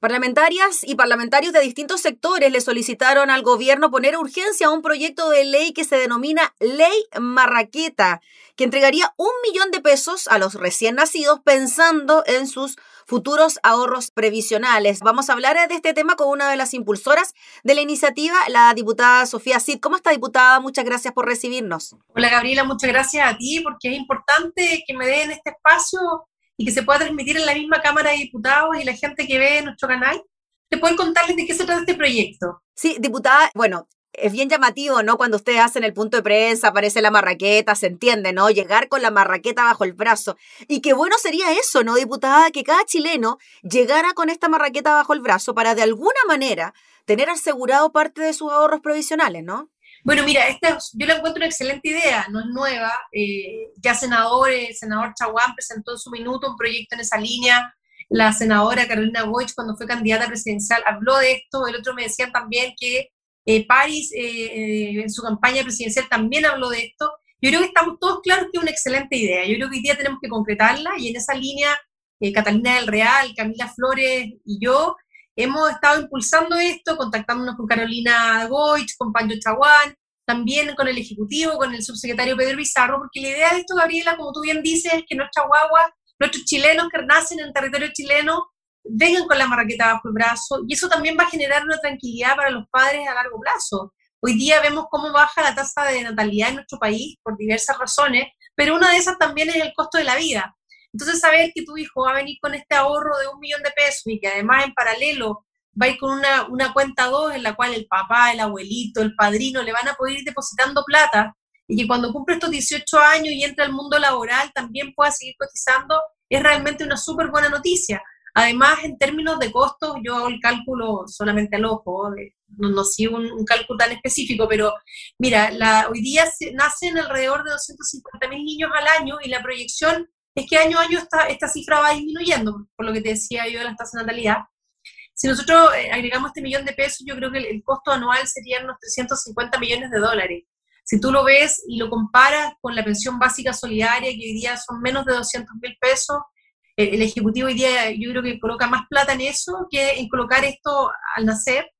Parlamentarias y parlamentarios de distintos sectores le solicitaron al gobierno poner urgencia a un proyecto de ley que se denomina Ley Marraqueta, que entregaría un millón de pesos a los recién nacidos pensando en sus futuros ahorros previsionales. Vamos a hablar de este tema con una de las impulsoras de la iniciativa, la diputada Sofía Cid. ¿Cómo está, diputada? Muchas gracias por recibirnos. Hola, Gabriela, muchas gracias a ti porque es importante que me den este espacio y que se pueda transmitir en la misma Cámara de Diputados y la gente que ve nuestro canal, te pueden contarles de qué se trata este proyecto. Sí, diputada, bueno, es bien llamativo, ¿no? Cuando ustedes hacen el punto de prensa, aparece la marraqueta, se entiende, ¿no? Llegar con la marraqueta bajo el brazo. Y qué bueno sería eso, ¿no, diputada? Que cada chileno llegara con esta marraqueta bajo el brazo para de alguna manera tener asegurado parte de sus ahorros provisionales, ¿no? Bueno, mira, esta, yo la encuentro una excelente idea, no es nueva. Eh, ya senador, el senador Chaguán presentó en su minuto un proyecto en esa línea. La senadora Carolina Boich, cuando fue candidata presidencial, habló de esto. El otro me decía también que eh, París, eh, eh, en su campaña presidencial, también habló de esto. Yo creo que estamos todos claros que es una excelente idea. Yo creo que hoy día tenemos que concretarla y en esa línea, Catalina del Real, Camila Flores y yo hemos estado impulsando esto, contactándonos con Carolina Goich, con Pancho Chaguán, también con el Ejecutivo, con el subsecretario Pedro Bizarro, porque la idea de esto, Gabriela, como tú bien dices, es que nuestras guaguas, nuestros chilenos que nacen en territorio chileno, vengan con la marraqueta bajo el brazo, y eso también va a generar una tranquilidad para los padres a largo plazo. Hoy día vemos cómo baja la tasa de natalidad en nuestro país por diversas razones, pero una de esas también es el costo de la vida. Entonces, saber que tu hijo va a venir con este ahorro de un millón de pesos y que además en paralelo va a ir con una, una cuenta 2 en la cual el papá, el abuelito, el padrino le van a poder ir depositando plata y que cuando cumple estos 18 años y entra al mundo laboral también pueda seguir cotizando, es realmente una súper buena noticia. Además, en términos de costos, yo hago el cálculo solamente al ojo, no, no sigo un, cálculo tan específico, pero mira, la, hoy día nacen alrededor de 250 mil niños al año y la proyección es que año a año esta, esta cifra va disminuyendo, por lo que te decía yo de las tasas de natalidad. Si nosotros eh, agregamos este millón de pesos, yo creo que el, costo anual sería unos 350 millones de dólares. Si tú lo ves y lo comparas con la pensión básica solidaria, que hoy día son menos de 200 mil pesos, el, Ejecutivo hoy día yo creo que coloca más plata en eso que en colocar esto al nacer.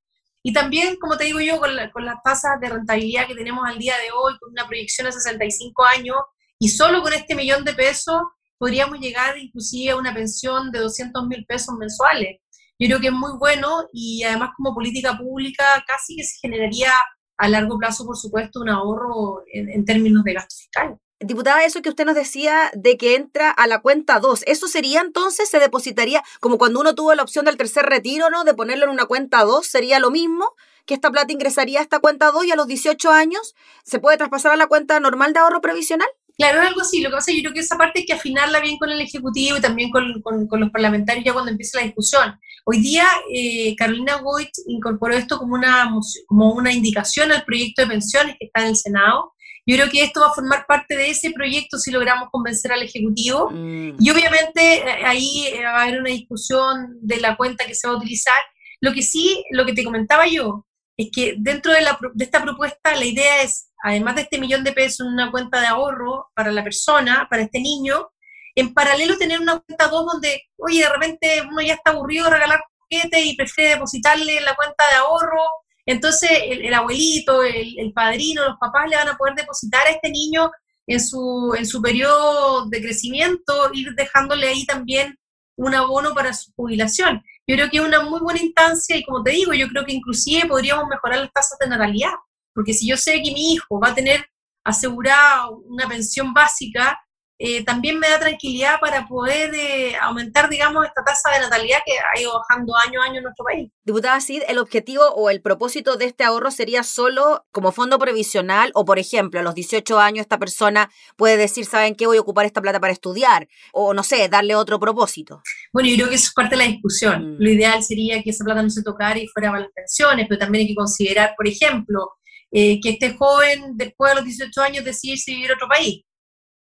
Y también, como te digo yo, con, con las tasas de rentabilidad que tenemos al día de hoy, con una proyección a 65 años, y solo con este millón de pesos podríamos llegar inclusive a una pensión de 200 mil pesos mensuales. Yo creo que es muy bueno y además como política pública casi que se generaría a largo plazo, por supuesto, un ahorro en, términos de gasto fiscal. Diputada, eso que usted nos decía de que entra a la cuenta 2, ¿eso sería entonces, se depositaría como cuando uno tuvo la opción del tercer retiro, ¿no? De ponerlo en una cuenta 2, ¿sería lo mismo? que esta plata ingresaría a esta cuenta 2 y a los 18 años se puede traspasar a la cuenta normal de ahorro previsional? Claro, algo así. Lo que pasa es que yo creo que esa parte hay que afinarla bien con el Ejecutivo y también con, los parlamentarios ya cuando empiece la discusión. Hoy día, eh, Carolina Goit incorporó esto como una, como una indicación al proyecto de pensiones que está en el Senado. Yo creo que esto va a formar parte de ese proyecto si logramos convencer al Ejecutivo. Mm. Y obviamente eh, ahí eh, va a haber una discusión de la cuenta que se va a utilizar. Lo que sí, lo que te comentaba yo, es que dentro de, la, de esta propuesta la idea es además de este millón de pesos en una cuenta de ahorro para la persona, para este niño, en paralelo tener una cuenta 2 donde, oye, de repente uno ya está aburrido de regalar juguetes y prefiere depositarle en la cuenta de ahorro, entonces el, abuelito, el, padrino, los papás le van a poder depositar a este niño en su, en su periodo de crecimiento, ir dejándole ahí también un abono para su jubilación. Yo creo que es una muy buena instancia y como te digo, yo creo que inclusive podríamos mejorar las tasas de natalidad. Porque si yo sé que mi hijo va a tener asegurada una pensión básica, eh, también me da tranquilidad para poder eh, aumentar, digamos, esta tasa de natalidad que ha ido bajando año a año en nuestro país. Diputada Cid, ¿el objetivo o el propósito de este ahorro sería solo como fondo previsional o, por ejemplo, a los 18 años esta persona puede decir, ¿saben qué? Voy a ocupar esta plata para estudiar o, no sé, darle otro propósito? Bueno, yo creo que eso es parte de la discusión. Mm. Lo ideal sería que esa plata no se tocara y fuera para las pensiones, pero también hay que considerar, por ejemplo, eh, que este joven después de los 18 años decide vivir a otro país,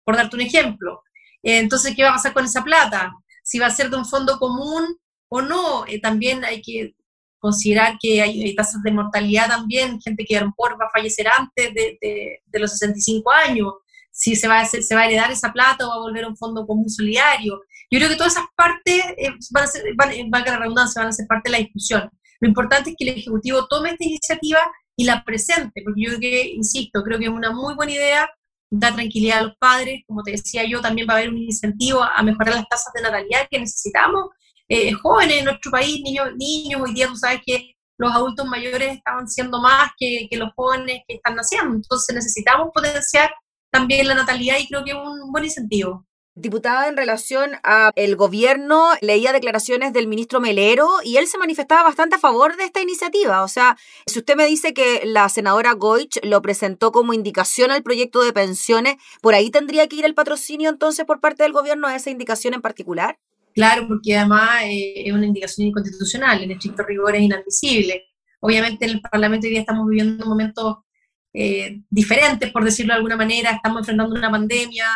por darte un ejemplo. Eh, entonces, ¿qué va a pasar con esa plata? Si va a ser de un fondo común o no. Eh, también hay que considerar que hay, tasas de mortalidad también, gente que a lo mejor va a fallecer antes de, de, los 65 años. si se va, a, se va a heredar esa plata o va a volver a un fondo común solidario. Yo creo que todas esas partes eh, van a ser, van, valga la redundancia, van a ser parte de la discusión. Lo importante es que el Ejecutivo tome esta iniciativa y la presente, porque yo creo que, insisto, creo que es una muy buena idea, da tranquilidad a los padres, como te decía yo, también va a haber un incentivo a mejorar las tasas de natalidad que necesitamos. Eh, jóvenes en nuestro país, niños, niños, hoy día tú sabes que los adultos mayores estaban siendo más que, que los jóvenes que están naciendo, entonces necesitamos potenciar también la natalidad y creo que es un buen incentivo. Diputada, en relación a el gobierno, leía declaraciones del ministro Melero y él se manifestaba bastante a favor de esta iniciativa. O sea, si usted me dice que la senadora Goich lo presentó como indicación al proyecto de pensiones, ¿por ahí tendría que ir el patrocinio entonces por parte del gobierno a esa indicación en particular? Claro, porque además eh, es una indicación inconstitucional, en estricto rigor es inadmisible. Obviamente en el Parlamento hoy día estamos viviendo un momento eh, diferentes, por decirlo de alguna manera, estamos enfrentando una pandemia,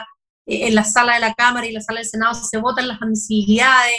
en la sala de la Cámara y la sala del Senado se votan las admisibilidades,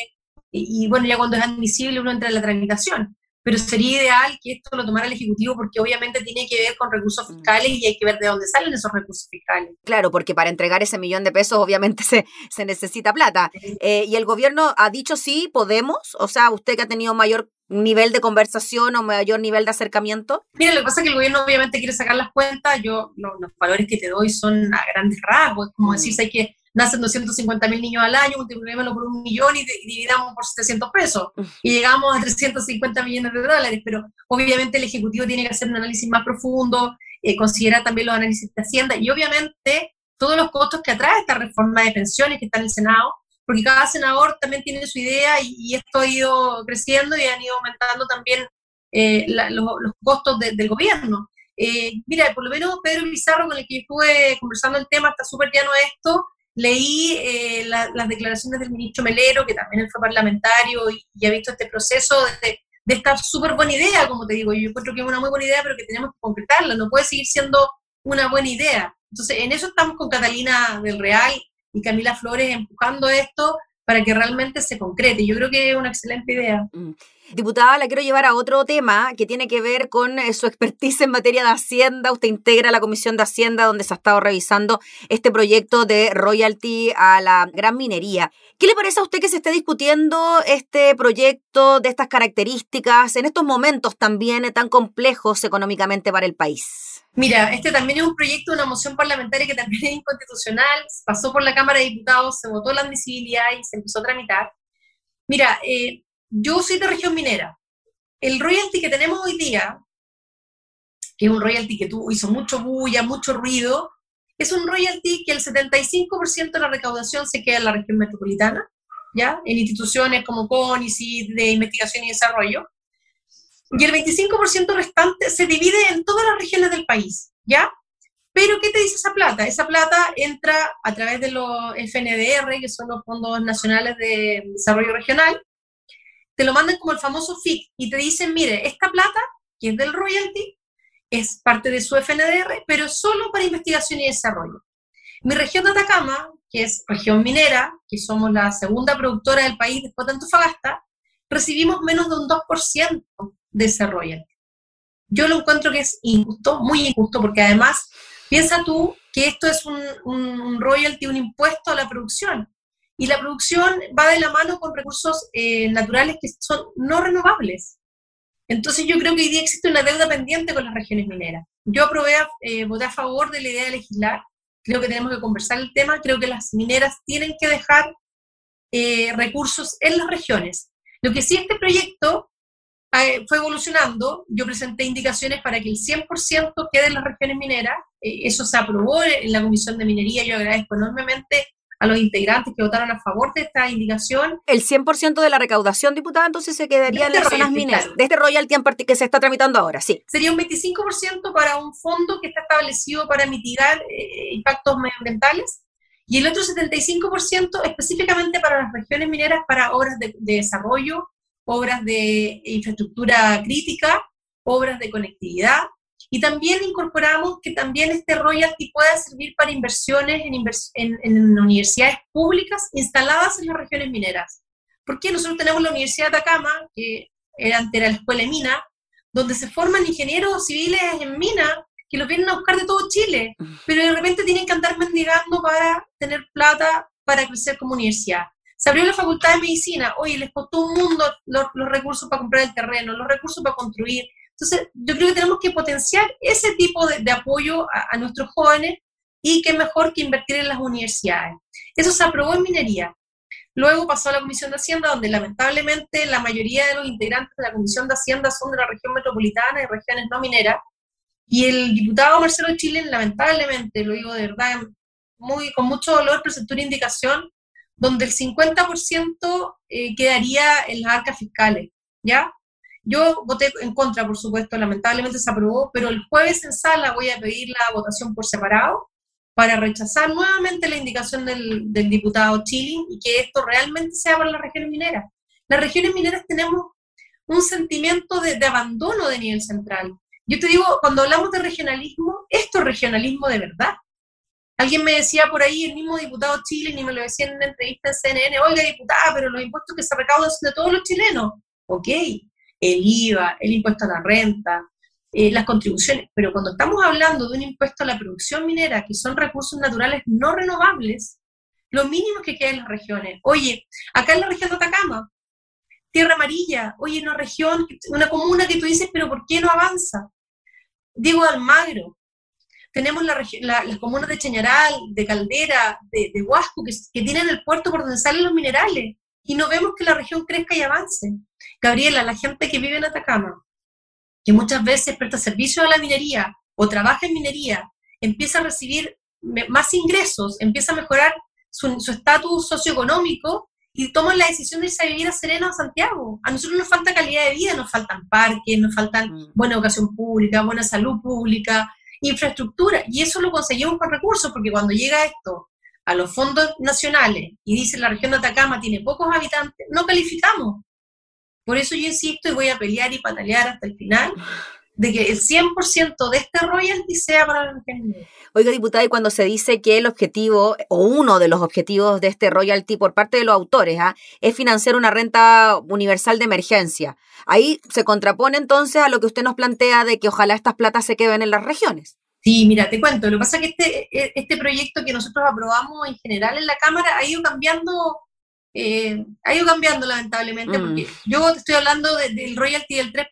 y, bueno, ya cuando es admisible uno entra en la tramitación. Pero sería ideal que esto lo tomara el Ejecutivo porque obviamente tiene que ver con recursos mm. fiscales y hay que ver de dónde salen esos recursos fiscales. Claro, porque para entregar ese millón de pesos obviamente se, se necesita plata. Eh, y el gobierno ha dicho sí, podemos. O sea, usted que ha tenido mayor nivel de conversación o mayor nivel de acercamiento? Mira, lo que pasa es que el gobierno obviamente quiere sacar las cuentas, yo los valores que te doy son a grandes rasgos, es como mm. decir, hay que nacen 250 mil niños al año, multipliquémoslo por un millón y, dividamos por 700 pesos y llegamos a 350 millones de dólares, pero obviamente el Ejecutivo tiene que hacer un análisis más profundo, eh, considerar también los análisis de Hacienda y obviamente todos los costos que atrae esta reforma de pensiones que está en el Senado, porque cada senador también tiene su idea y, esto ha ido creciendo y han ido aumentando también eh, los, costos del gobierno. Eh, mira, por lo menos Pedro Pizarro, con el que estuve conversando el tema, está súper llano esto. Leí eh, las declaraciones del ministro Melero, que también él fue parlamentario y, ha visto este proceso de, esta súper buena idea, como te digo. Yo encuentro que es una muy buena idea, pero que tenemos que concretarla. No puede seguir siendo una buena idea. Entonces, en eso estamos con Catalina del Real y Camila Flores empujando esto para que realmente se concrete. Yo creo que es una excelente idea. Mm. Diputada, la quiero llevar a otro tema que tiene que ver con eh, su expertise en materia de Hacienda. Usted integra la Comisión de Hacienda donde se ha estado revisando este proyecto de royalty a la gran minería. ¿Qué le parece a usted que se esté discutiendo este proyecto de estas características en estos momentos también tan complejos económicamente para el país? Mira, este también es un proyecto, una moción parlamentaria que también es inconstitucional, pasó por la Cámara de Diputados, se votó la admisibilidad y se empezó a tramitar. Mira, eh, yo soy de región minera. El royalty que tenemos hoy día, que es un royalty que tuvo, hizo mucho bulla, mucho ruido, es un royalty que el 75% de la recaudación se queda en la región metropolitana, ¿ya? En instituciones como CONICI, de investigación y desarrollo, y el 25% restante se divide en todas las regiones del país, ¿ya? Pero, ¿qué te dice esa plata? Esa plata entra a través de los FNDR, que son los Fondos Nacionales de Desarrollo Regional, te lo mandan como el famoso FIC y te dicen, mire, esta plata, que es del royalty, es parte de su FNDR, pero solo para investigación y desarrollo. Mi región de Atacama, que es región minera, que somos la segunda productora del país después de Antofagasta, recibimos menos de un 2% de ese royalty. Yo lo encuentro que es injusto, muy injusto, porque además, piensa tú que esto es un, un, royalty, un impuesto a la producción. Y la producción va de la mano con recursos eh, naturales que son no renovables. Entonces yo creo que hoy día existe una deuda pendiente con las regiones mineras. Yo aprobé, eh, voté a favor de la idea de legislar. Creo que tenemos que conversar el tema. Creo que las mineras tienen que dejar eh, recursos en las regiones. Lo que sí este proyecto eh, fue evolucionando. Yo presenté indicaciones para que el 100% quede en las regiones mineras. Eh, eso se aprobó en la Comisión de Minería. Yo agradezco enormemente a los integrantes que votaron a favor de esta indicación. El 100% de la recaudación, diputada, entonces se quedaría en las zonas mineras, de este royalty que se está tramitando ahora, sí. Sería un 25% para un fondo que está establecido para mitigar eh, impactos medioambientales y el otro 75% específicamente para las regiones mineras para obras de desarrollo obras de infraestructura crítica, obras de conectividad, y también incorporamos que también este royalty pueda servir para inversiones en, en, universidades públicas instaladas en las regiones mineras. Porque nosotros tenemos la Universidad de Atacama, que era antes era la Escuela de Mina, donde se forman ingenieros civiles en mina que los vienen a buscar de todo Chile, pero de repente tienen que andar mendigando para tener plata para crecer como universidad. Se abrió la facultad de medicina, oye, les costó un mundo los, recursos para comprar el terreno, los recursos para construir. Entonces, yo creo que tenemos que potenciar ese tipo de, apoyo a, nuestros jóvenes y qué mejor que invertir en las universidades. Eso se aprobó en minería. Luego pasó a la Comisión de Hacienda, donde lamentablemente la mayoría de los integrantes de la Comisión de Hacienda son de la región metropolitana y regiones no mineras. Y el diputado Marcelo Chile, lamentablemente, lo digo de verdad, muy, con mucho dolor, presentó una indicación donde el 50% eh, quedaría en las arcas fiscales, ¿ya? Yo voté en contra, por supuesto, lamentablemente se aprobó, pero el jueves en sala voy a pedir la votación por separado para rechazar nuevamente la indicación del, diputado Chilling y que esto realmente sea para las regiones mineras. Las regiones mineras tenemos un sentimiento de, abandono de nivel central. Yo te digo, cuando hablamos de regionalismo, esto es regionalismo de verdad. Alguien me decía por ahí, el mismo diputado Chile, y me lo decía en una entrevista en CNN, oiga, diputada, pero los impuestos que se recaudan son de todos los chilenos. Ok, el IVA, el impuesto a la renta, eh, las contribuciones, pero cuando estamos hablando de un impuesto a la producción minera, que son recursos naturales no renovables, lo mínimo que queda en las regiones. Oye, acá en la región de Atacama, Tierra Amarilla, oye, una región, una comuna que tú dices, pero ¿por qué no avanza? Diego Almagro, tenemos las comunas de Chañaral, de Caldera, de, Huasco, que, que, tienen el puerto por donde salen los minerales, y no vemos que la región crezca y avance. Gabriela, la gente que vive en Atacama, que muchas veces presta servicio a la minería o trabaja en minería, empieza a recibir más ingresos, empieza a mejorar su estatus socioeconómico y toman la decisión de irse a vivir a Serena o Santiago. A nosotros nos falta calidad de vida, nos faltan parques, nos faltan mm. buena educación pública, buena salud pública, infraestructura, y eso lo conseguimos con recursos, porque cuando llega esto a los fondos nacionales y dice la región de Atacama tiene pocos habitantes, no calificamos. Por eso yo insisto y voy a pelear y patalear hasta el final de que el 100% de este royalty sea para la mujeres. Oiga, diputada, y cuando se dice que el objetivo, o uno de los objetivos de este royalty por parte de los autores, ¿ah? es financiar una renta universal de emergencia, ahí se contrapone entonces a lo que usted nos plantea de que ojalá estas platas se queden en las regiones. Sí, mira, te cuento, lo que pasa es que este, e, este proyecto que nosotros aprobamos en general en la Cámara ha ido cambiando eh, ha ido cambiando lamentablemente, mm. porque yo estoy hablando del royalty del 3%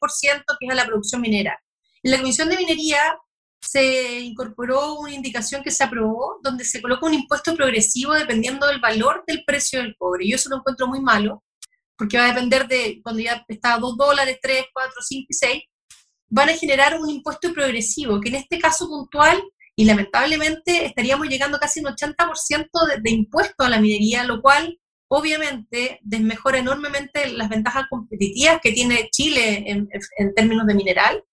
que es a la producción minera. En la Comisión de Minería se incorporó una indicación que se aprobó donde se coloca un impuesto progresivo dependiendo del valor del precio del cobre. Yo eso lo encuentro muy malo, porque va a depender de cuando ya está a 2 dólares, 3, 4, 5 y 6, van a generar un impuesto progresivo, que en este caso puntual, y lamentablemente estaríamos llegando casi un 80% de, de impuesto a la minería, lo cual obviamente desmejora enormemente las ventajas competitivas que tiene Chile en, términos de mineral.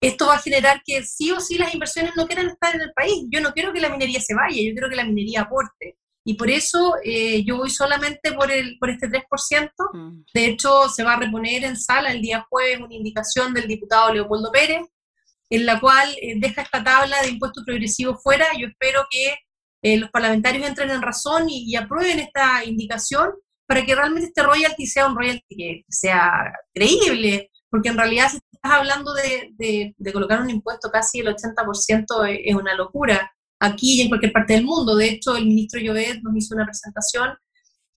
Esto va a generar que sí o sí las inversiones no quieran estar en el país. Yo no quiero que la minería se vaya, yo quiero que la minería aporte. Y por eso eh, yo voy solamente por, el, por este 3%. Mm. De hecho, se va a reponer en sala el día jueves una indicación del diputado Leopoldo Pérez, en la cual eh, deja esta tabla de impuestos progresivos fuera. Yo espero que eh, los parlamentarios entren en razón y, aprueben esta indicación para que realmente este royalty sea un royalty que sea creíble, porque en realidad si estás hablando de, colocar un impuesto casi el 80% es una locura aquí y en cualquier parte del mundo. De hecho, el ministro Llobet nos hizo una presentación.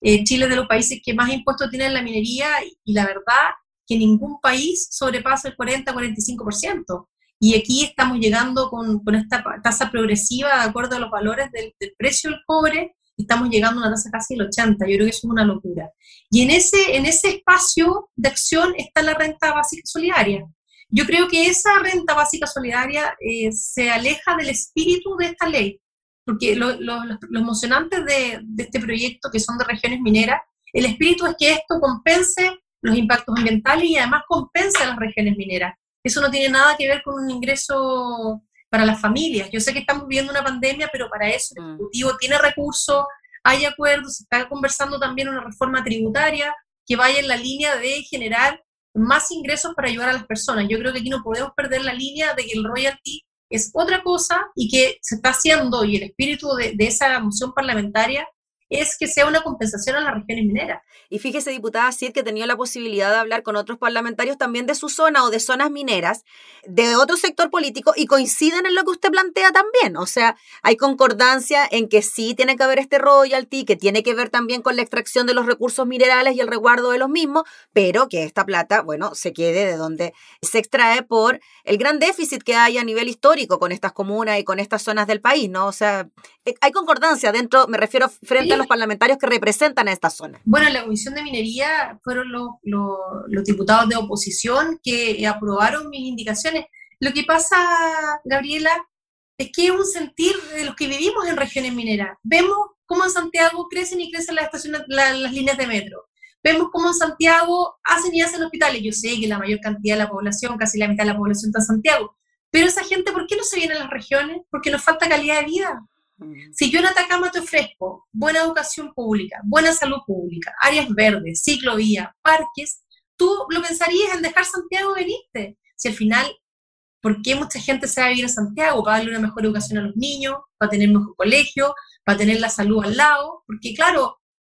Eh, Chile es de los países que más impuestos tiene en la minería y la verdad que ningún país sobrepasa el 40-45%. Y aquí estamos llegando con, con, esta tasa progresiva de acuerdo a los valores del, precio del cobre, estamos llegando a una tasa casi del 80, yo creo que eso es una locura. Y en ese, en ese espacio de acción está la renta básica solidaria. Yo creo que esa renta básica solidaria eh, se aleja del espíritu de esta ley, porque lo, lo, emocionante de, de este proyecto, que son de regiones mineras, el espíritu es que esto compense los impactos ambientales y además compense a las regiones mineras. Eso no tiene nada que ver con un ingreso para las familias. Yo sé que estamos viviendo una pandemia, pero para eso el mm. Ejecutivo tiene recursos, hay acuerdos, se está conversando también una reforma tributaria que vaya en la línea de generar más ingresos para ayudar a las personas. Yo creo que aquí no podemos perder la línea de que el royalty es otra cosa y que se está haciendo, y el espíritu de, esa moción parlamentaria es que sea una compensación a las regiones mineras. Y fíjese, diputada Cid, que he tenido la posibilidad de hablar con otros parlamentarios también de su zona o de zonas mineras, de otro sector político, y coinciden en lo que usted plantea también. O sea, hay concordancia en que sí tiene que haber este royalty, que tiene que ver también con la extracción de los recursos minerales y el resguardo de los mismos, pero que esta plata, bueno, se quede de donde se extrae por el gran déficit que hay a nivel histórico con estas comunas y con estas zonas del país, ¿no? O sea, eh, hay concordancia dentro, me refiero frente a los parlamentarios que representan a esta zona. Bueno, en la Comisión de Minería fueron los, los, diputados de oposición que aprobaron mis indicaciones. Lo que pasa, Gabriela, es que es un sentir de los que vivimos en regiones mineras. Vemos cómo en Santiago crecen y crecen las, estaciones, las líneas de metro. Vemos cómo en Santiago hacen y hacen hospitales. Yo sé que la mayor cantidad de la población, casi la mitad de la población está en Santiago. Pero esa gente, ¿por qué no se viene a las regiones? Porque nos falta calidad de vida. Si yo en Atacama te ofrezco buena educación pública, buena salud pública, áreas verdes, ciclovía, parques, tú lo pensarías en dejar Santiago venirte. Si al final, ¿por qué mucha gente se va a vivir a Santiago? Para darle una mejor educación a los niños, para tener mejor colegio, para tener la salud al lado, porque claro,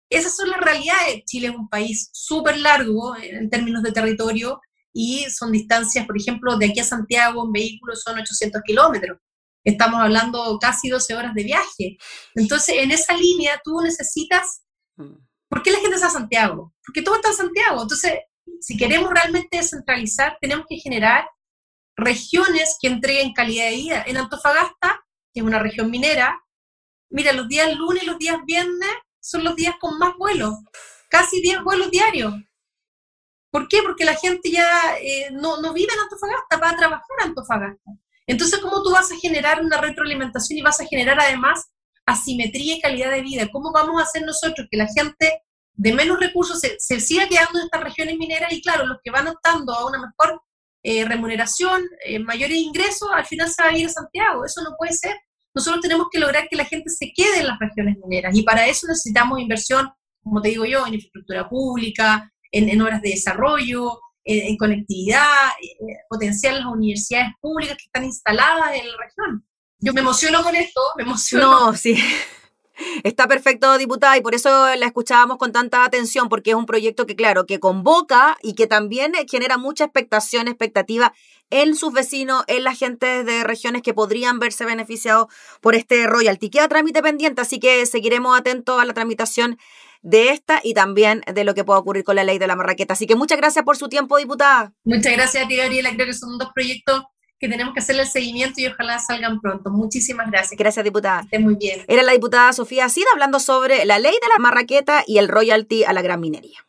esas son las realidades. Chile es un país súper largo en términos de territorio y son distancias, por ejemplo, de aquí a Santiago en vehículos son 800 kilómetros estamos hablando casi 12 horas de viaje. Entonces, en esa línea tú necesitas, mm. ¿por qué la gente está a Santiago? Porque todo está en Santiago. Entonces, si queremos realmente descentralizar, tenemos que generar regiones que entreguen calidad de vida. En Antofagasta, que es una región minera, mira, los días lunes y los días viernes son los días con más vuelos, casi 10 vuelos diarios. ¿Por qué? Porque la gente ya eh, no, no vive en Antofagasta, va a trabajar en Antofagasta. Entonces, ¿cómo tú vas a generar una retroalimentación y vas a generar además asimetría y calidad de vida? ¿Cómo vamos a hacer nosotros que la gente de menos recursos se, siga quedando en estas regiones mineras y claro, los que van optando a una mejor eh, remuneración, eh, mayores ingresos, al final se va a ir a Santiago? Eso no puede ser. Nosotros tenemos que lograr que la gente se quede en las regiones mineras y para eso necesitamos inversión, como te digo yo, en infraestructura pública, en, en horas de desarrollo, en, conectividad, eh, potenciar las universidades públicas que están instaladas en la región. Yo me emociono con esto, me emociono. No, sí. Está perfecto, diputada, y por eso la escuchábamos con tanta atención, porque es un proyecto que, claro, que convoca y que también genera mucha expectación, expectativa en sus vecinos, en la gente de regiones que podrían verse beneficiados por este royalty. Queda trámite pendiente, así que seguiremos atentos a la tramitación de esta y también de lo que pueda ocurrir con la ley de la marraqueta. Así que muchas gracias por su tiempo, diputada. Muchas gracias a ti, Gabriela. Creo que son dos proyectos que tenemos que hacerle el seguimiento y ojalá salgan pronto. Muchísimas gracias. Gracias, diputada. Esté muy bien. Era la diputada Sofía Sida hablando sobre la ley de la marraqueta y el royalty a la gran minería.